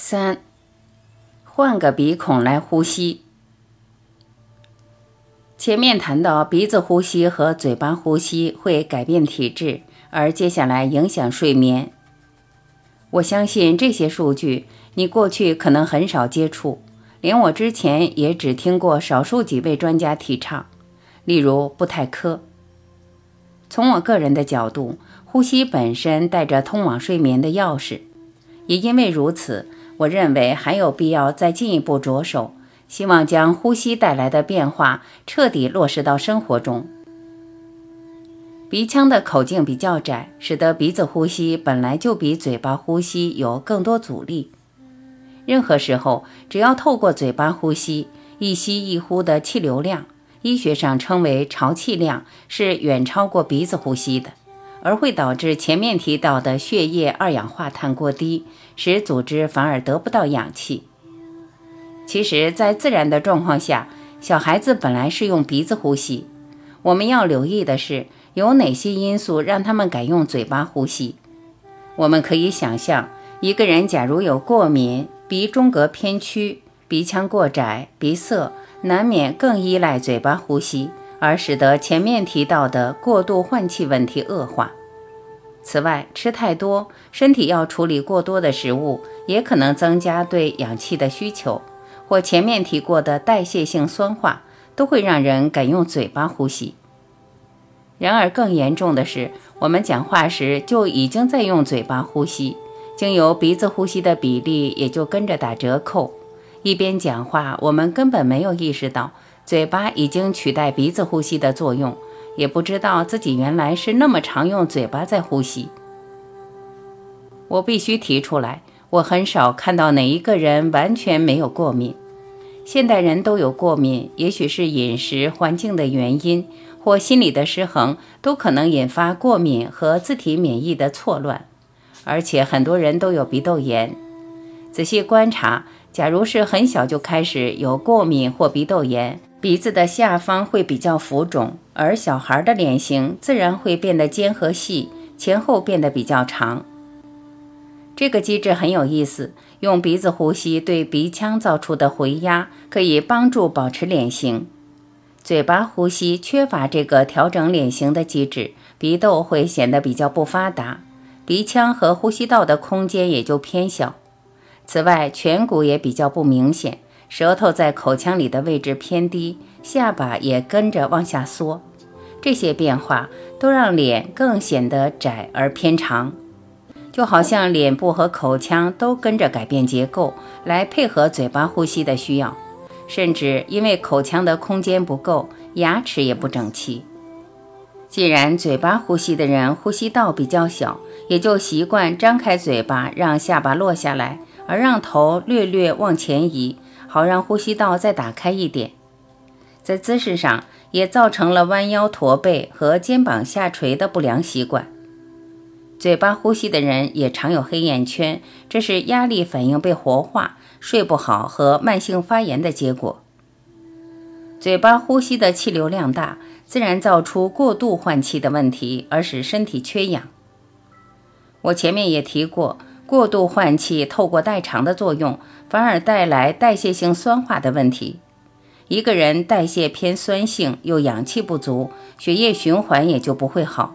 三，换个鼻孔来呼吸。前面谈到鼻子呼吸和嘴巴呼吸会改变体质，而接下来影响睡眠。我相信这些数据你过去可能很少接触，连我之前也只听过少数几位专家提倡，例如布泰科。从我个人的角度，呼吸本身带着通往睡眠的钥匙，也因为如此，我认为还有必要再进一步着手，希望将呼吸带来的变化彻底落实到生活中。鼻腔的口径比较窄，使得鼻子呼吸本来就比嘴巴呼吸有更多阻力。任何时候，只要透过嘴巴呼吸，一吸一呼的气流量。医学上称为潮气量，是远超过鼻子呼吸的，而会导致前面提到的血液二氧化碳过低，使组织反而得不到氧气。其实，在自然的状况下，小孩子本来是用鼻子呼吸。我们要留意的是，有哪些因素让他们改用嘴巴呼吸？我们可以想象，一个人假如有过敏、鼻中隔偏曲、鼻腔过窄、鼻塞。难免更依赖嘴巴呼吸，而使得前面提到的过度换气问题恶化。此外，吃太多，身体要处理过多的食物，也可能增加对氧气的需求，或前面提过的代谢性酸化，都会让人改用嘴巴呼吸。然而，更严重的是，我们讲话时就已经在用嘴巴呼吸，经由鼻子呼吸的比例也就跟着打折扣。一边讲话，我们根本没有意识到嘴巴已经取代鼻子呼吸的作用，也不知道自己原来是那么常用嘴巴在呼吸。我必须提出来，我很少看到哪一个人完全没有过敏。现代人都有过敏，也许是饮食环境的原因，或心理的失衡，都可能引发过敏和自体免疫的错乱。而且很多人都有鼻窦炎，仔细观察。假如是很小就开始有过敏或鼻窦炎，鼻子的下方会比较浮肿，而小孩的脸型自然会变得尖和细，前后变得比较长。这个机制很有意思，用鼻子呼吸对鼻腔造出的回压可以帮助保持脸型。嘴巴呼吸缺乏这个调整脸型的机制，鼻窦会显得比较不发达，鼻腔和呼吸道的空间也就偏小。此外，颧骨也比较不明显，舌头在口腔里的位置偏低，下巴也跟着往下缩。这些变化都让脸更显得窄而偏长，就好像脸部和口腔都跟着改变结构，来配合嘴巴呼吸的需要。甚至因为口腔的空间不够，牙齿也不整齐。既然嘴巴呼吸的人呼吸道比较小，也就习惯张开嘴巴，让下巴落下来。而让头略略往前移，好让呼吸道再打开一点。在姿势上也造成了弯腰驼背和肩膀下垂的不良习惯。嘴巴呼吸的人也常有黑眼圈，这是压力反应被活化、睡不好和慢性发炎的结果。嘴巴呼吸的气流量大，自然造出过度换气的问题，而使身体缺氧。我前面也提过。过度换气透过代偿的作用，反而带来代谢性酸化的问题。一个人代谢偏酸性，又氧气不足，血液循环也就不会好。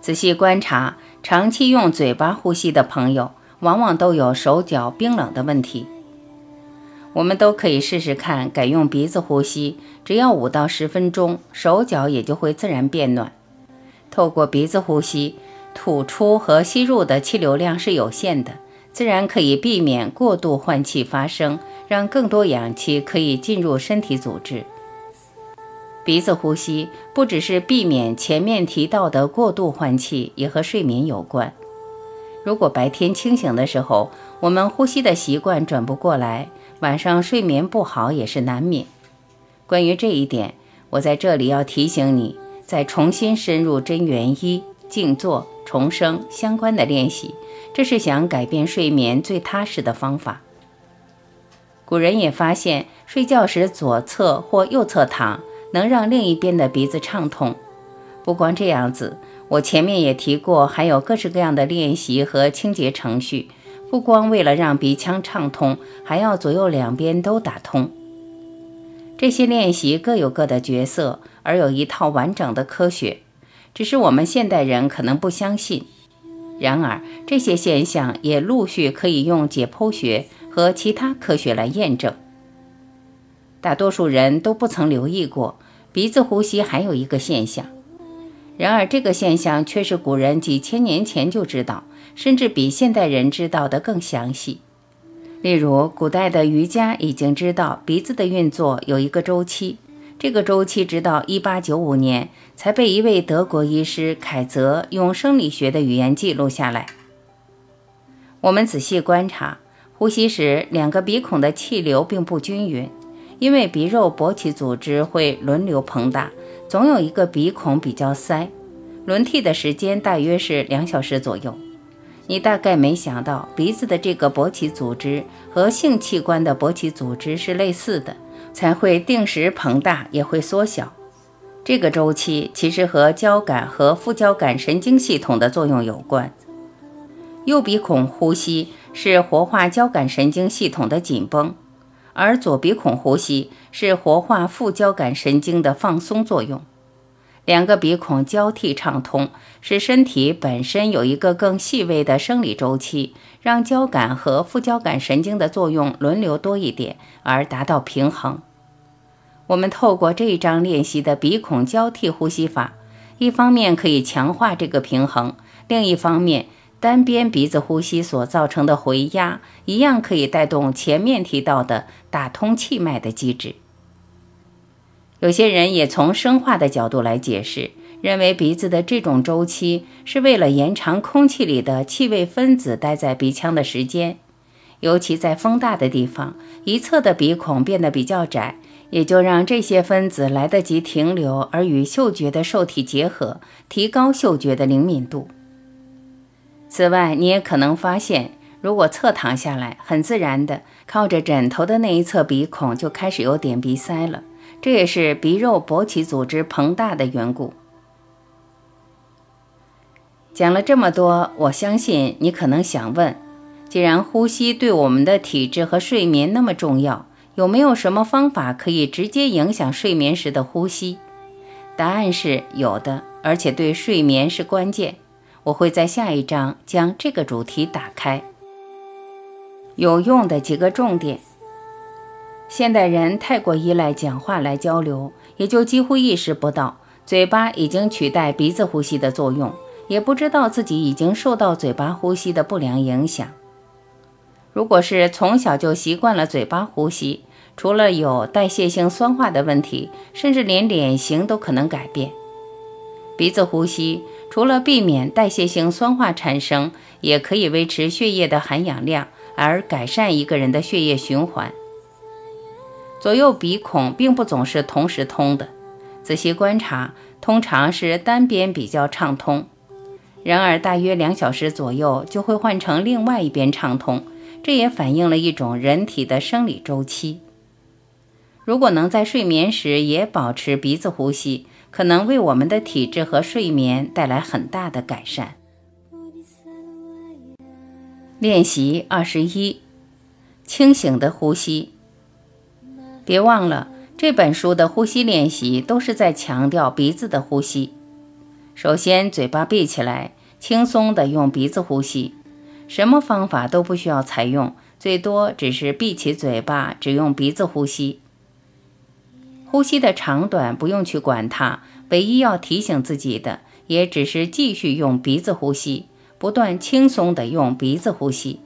仔细观察，长期用嘴巴呼吸的朋友，往往都有手脚冰冷的问题。我们都可以试试看，改用鼻子呼吸，只要五到十分钟，手脚也就会自然变暖。透过鼻子呼吸。吐出和吸入的气流量是有限的，自然可以避免过度换气发生，让更多氧气可以进入身体组织。鼻子呼吸不只是避免前面提到的过度换气，也和睡眠有关。如果白天清醒的时候，我们呼吸的习惯转不过来，晚上睡眠不好也是难免。关于这一点，我在这里要提醒你，再重新深入真元一静坐。重生相关的练习，这是想改变睡眠最踏实的方法。古人也发现，睡觉时左侧或右侧躺，能让另一边的鼻子畅通。不光这样子，我前面也提过，还有各式各样的练习和清洁程序，不光为了让鼻腔畅通，还要左右两边都打通。这些练习各有各的角色，而有一套完整的科学，只是我们现代人可能不相信。然而，这些现象也陆续可以用解剖学和其他科学来验证。大多数人都不曾留意过鼻子呼吸还有一个现象，然而这个现象却是古人几千年前就知道。甚至比现代人知道的更详细。例如，古代的瑜伽已经知道鼻子的运作有一个周期，这个周期直到1895年才被一位德国医师凯泽用生理学的语言记录下来。我们仔细观察，呼吸时两个鼻孔的气流并不均匀，因为鼻肉勃起组织会轮流膨大，总有一个鼻孔比较塞，轮替的时间大约是两小时左右。你大概没想到，鼻子的这个勃起组织和性器官的勃起组织是类似的，才会定时膨大，也会缩小。这个周期其实和交感和副交感神经系统的作用有关。右鼻孔呼吸是活化交感神经系统的紧绷，而左鼻孔呼吸是活化副交感神经的放松作用。两个鼻孔交替畅通，使身体本身有一个更细微的生理周期，让交感和副交感神经的作用轮流多一点，而达到平衡。我们透过这一章练习的鼻孔交替呼吸法，一方面可以强化这个平衡，另一方面，单边鼻子呼吸所造成的回压，一样可以带动前面提到的打通气脉的机制。有些人也从生化的角度来解释，认为鼻子的这种周期是为了延长空气里的气味分子待在鼻腔的时间，尤其在风大的地方，一侧的鼻孔变得比较窄，也就让这些分子来得及停留，而与嗅觉的受体结合，提高嗅觉的灵敏度。此外，你也可能发现，如果侧躺下来，很自然的靠着枕头的那一侧鼻孔就开始有点鼻塞了。这也是鼻肉勃起组织膨大的缘故。讲了这么多，我相信你可能想问：既然呼吸对我们的体质和睡眠那么重要，有没有什么方法可以直接影响睡眠时的呼吸？答案是有的，而且对睡眠是关键。我会在下一章将这个主题打开。有用的几个重点。现代人太过依赖讲话来交流，也就几乎意识不到嘴巴已经取代鼻子呼吸的作用，也不知道自己已经受到嘴巴呼吸的不良影响。如果是从小就习惯了嘴巴呼吸，除了有代谢性酸化的问题，甚至连脸型都可能改变。鼻子呼吸除了避免代谢性酸化产生，也可以维持血液的含氧量，而改善一个人的血液循环。左右鼻孔并不总是同时通的，仔细观察，通常是单边比较畅通。然而，大约两小时左右就会换成另外一边畅通，这也反映了一种人体的生理周期。如果能在睡眠时也保持鼻子呼吸，可能为我们的体质和睡眠带来很大的改善。练习二十一：清醒的呼吸。别忘了，这本书的呼吸练习都是在强调鼻子的呼吸。首先，嘴巴闭起来，轻松地用鼻子呼吸，什么方法都不需要采用，最多只是闭起嘴巴，只用鼻子呼吸。呼吸的长短不用去管它，唯一要提醒自己的，也只是继续用鼻子呼吸，不断轻松地用鼻子呼吸。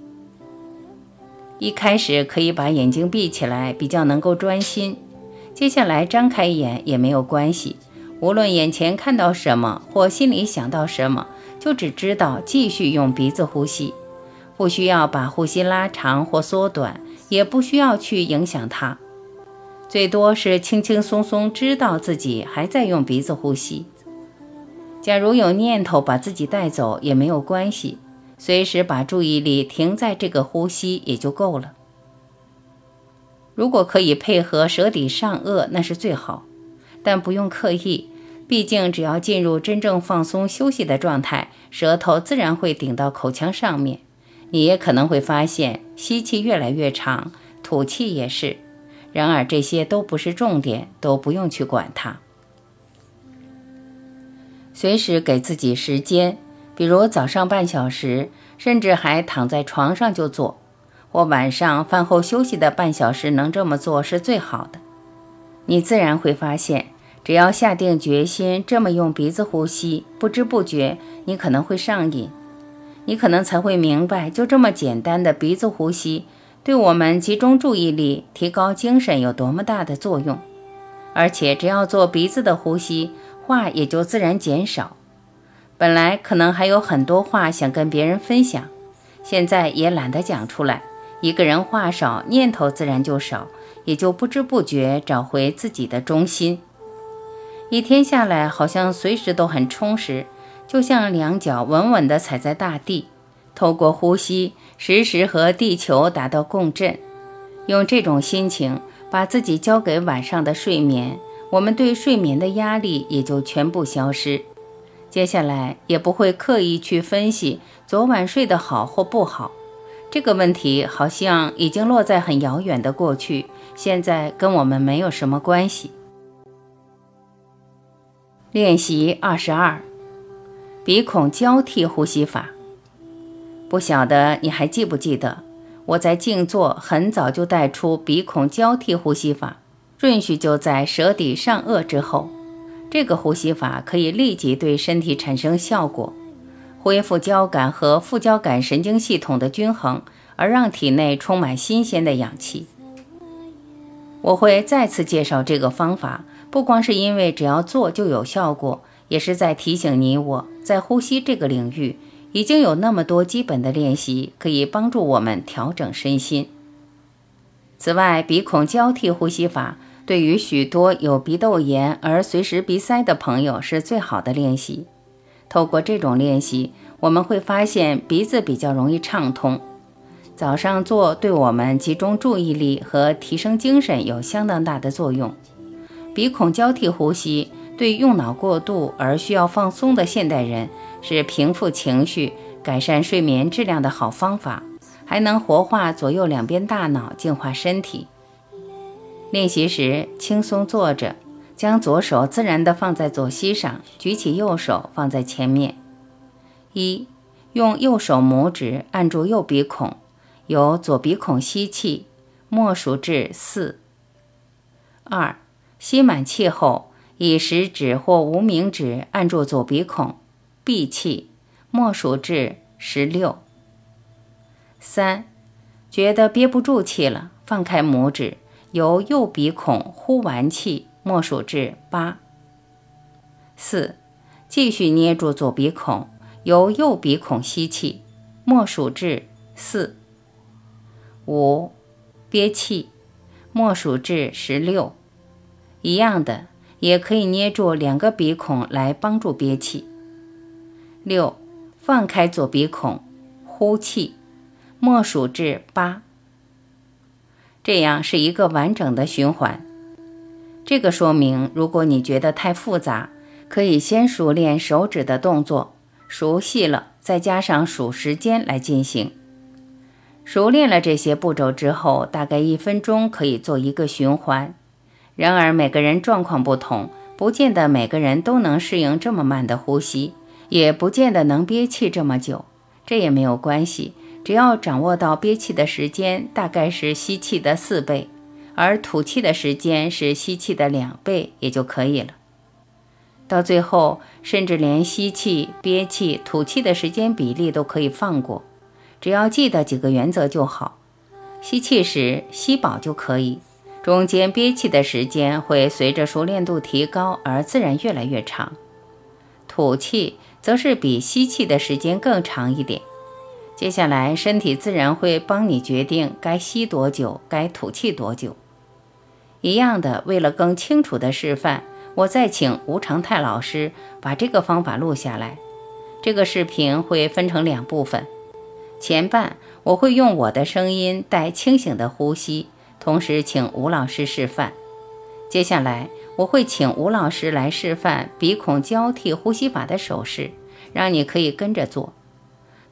一开始可以把眼睛闭起来，比较能够专心。接下来张开眼也没有关系，无论眼前看到什么或心里想到什么，就只知道继续用鼻子呼吸，不需要把呼吸拉长或缩短，也不需要去影响它，最多是轻轻松松知道自己还在用鼻子呼吸。假如有念头把自己带走也没有关系。随时把注意力停在这个呼吸也就够了。如果可以配合舌底上颚，那是最好，但不用刻意。毕竟只要进入真正放松休息的状态，舌头自然会顶到口腔上面。你也可能会发现吸气越来越长，吐气也是。然而这些都不是重点，都不用去管它。随时给自己时间，比如早上半小时，甚至还躺在床上就做，或晚上饭后休息的半小时，能这么做是最好的。你自然会发现，只要下定决心这么用鼻子呼吸，不知不觉你可能会上瘾，你可能才会明白，就这么简单的鼻子呼吸，对我们集中注意力、提高精神有多么大的作用。而且只要做鼻子的呼吸，话也就自然减少。本来可能还有很多话想跟别人分享，现在也懒得讲出来。一个人话少，念头自然就少。也就不知不觉找回自己的中心，一天下来好像随时都很充实，就像两脚稳稳地踩在大地，透过呼吸时时和地球达到共振。用这种心情把自己交给晚上的睡眠，我们对睡眠的压力也就全部消失。接下来也不会刻意去分析昨晚睡得好或不好。这个问题好像已经落在很遥远的过去，现在跟我们没有什么关系。练习二十二，鼻孔交替呼吸法。不晓得你还记不记得，我在静坐很早就带出鼻孔交替呼吸法，顺序就在舌底上颚之后。这个呼吸法可以立即对身体产生效果。恢复交感和副交感神经系统的均衡，而让体内充满新鲜的氧气。我会再次介绍这个方法，不光是因为只要做就有效果，也是在提醒你，我在呼吸这个领域已经有那么多基本的练习，可以帮助我们调整身心。此外，鼻孔交替呼吸法对于许多有鼻窦炎而随时鼻塞的朋友是最好的练习。透过这种练习，我们会发现鼻子比较容易畅通。早上做对我们集中注意力和提升精神有相当大的作用。鼻孔交替呼吸对用脑过度而需要放松的现代人是平复情绪、改善睡眠质量的好方法，还能活化左右两边大脑，净化身体。练习时轻松坐着。将左手自然地放在左膝上，举起右手放在前面。一，用右手拇指按住右鼻孔，由左鼻孔吸气，默数至四。二，吸满气后，以食指或无名指按住左鼻孔，闭气，默数至十六。三，觉得憋不住气了，放开拇指，由右鼻孔呼完气。默数至八。四，继续捏住左鼻孔，由右鼻孔吸气，默数至四。五，憋气，默数至十六。一样的，也可以捏住两个鼻孔来帮助憋气。六，放开左鼻孔，呼气，默数至八。这样是一个完整的循环。这个说明，如果你觉得太复杂，可以先熟练手指的动作，熟悉了再加上数时间来进行。熟练了这些步骤之后，大概一分钟可以做一个循环。然而每个人状况不同，不见得每个人都能适应这么慢的呼吸，也不见得能憋气这么久。这也没有关系，只要掌握到憋气的时间大概是吸气的四倍。而吐气的时间是吸气的两倍，也就可以了。到最后，甚至连吸气、憋气、吐气的时间比例都可以放过，只要记得几个原则就好。吸气时吸饱就可以，中间憋气的时间会随着熟练度提高而自然越来越长。吐气则是比吸气的时间更长一点。接下来，身体自然会帮你决定该吸多久，该吐气多久。一样的，为了更清楚的示范，我再请吴长泰老师把这个方法录下来。这个视频会分成两部分，前半我会用我的声音带清醒的呼吸，同时请吴老师示范。接下来我会请吴老师来示范鼻孔交替呼吸法的手势，让你可以跟着做。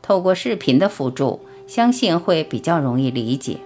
透过视频的辅助，相信会比较容易理解。